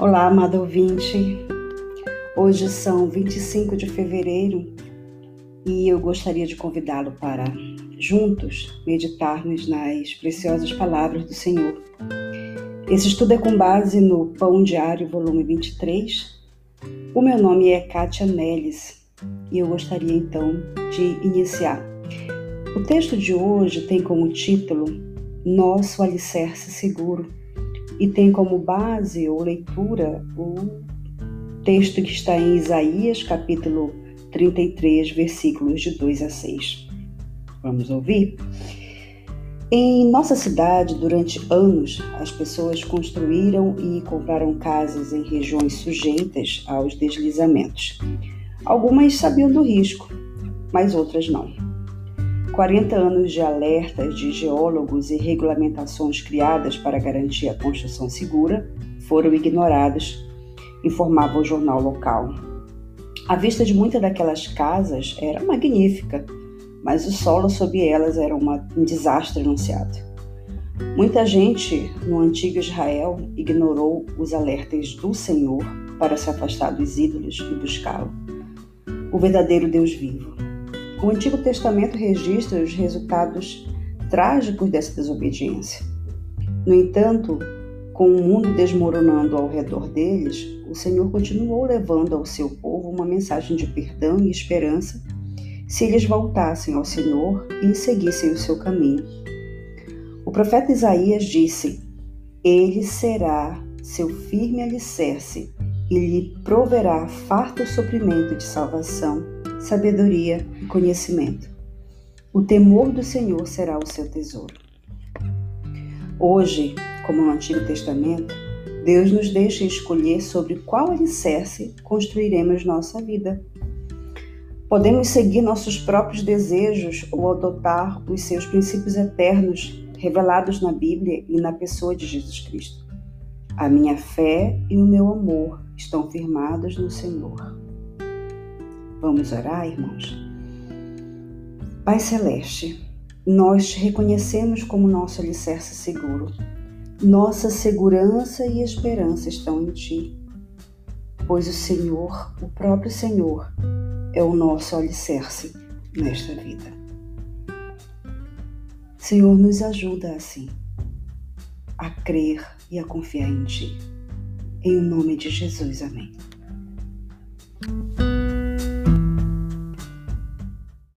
Olá, amado ouvinte. Hoje são 25 de fevereiro e eu gostaria de convidá-lo para juntos meditarmos nas preciosas palavras do Senhor. Esse estudo é com base no Pão Diário, volume 23. O meu nome é Kátia Neles e eu gostaria então de iniciar. O texto de hoje tem como título Nosso Alicerce Seguro e tem como base ou leitura o texto que está em Isaías, capítulo 33, versículos de 2 a 6. Vamos ouvir? Em nossa cidade, durante anos, as pessoas construíram e compraram casas em regiões sujeitas aos deslizamentos. Algumas sabiam do risco, mas outras não. 40 anos de alertas de geólogos e regulamentações criadas para garantir a construção segura foram ignorados, informava o jornal local. A vista de muitas daquelas casas era magnífica, mas o solo sob elas era uma, um desastre anunciado. Muita gente no antigo Israel ignorou os alertas do Senhor para se afastar dos ídolos e buscá-lo, o verdadeiro Deus vivo. O Antigo Testamento registra os resultados trágicos dessa desobediência. No entanto, com o mundo desmoronando ao redor deles, o Senhor continuou levando ao seu povo uma mensagem de perdão e esperança se eles voltassem ao Senhor e seguissem o seu caminho. O profeta Isaías disse: Ele será seu firme alicerce e lhe proverá farto suprimento de salvação sabedoria e conhecimento. O temor do Senhor será o seu tesouro. Hoje, como no Antigo Testamento, Deus nos deixa escolher sobre qual alicerce construiremos nossa vida. Podemos seguir nossos próprios desejos ou adotar os seus princípios eternos revelados na Bíblia e na pessoa de Jesus Cristo. A minha fé e o meu amor estão firmados no Senhor. Vamos orar, irmãos? Pai Celeste, nós te reconhecemos como nosso alicerce seguro. Nossa segurança e esperança estão em Ti, pois o Senhor, o próprio Senhor, é o nosso alicerce nesta vida. Senhor, nos ajuda assim, a crer e a confiar em Ti. Em nome de Jesus, amém.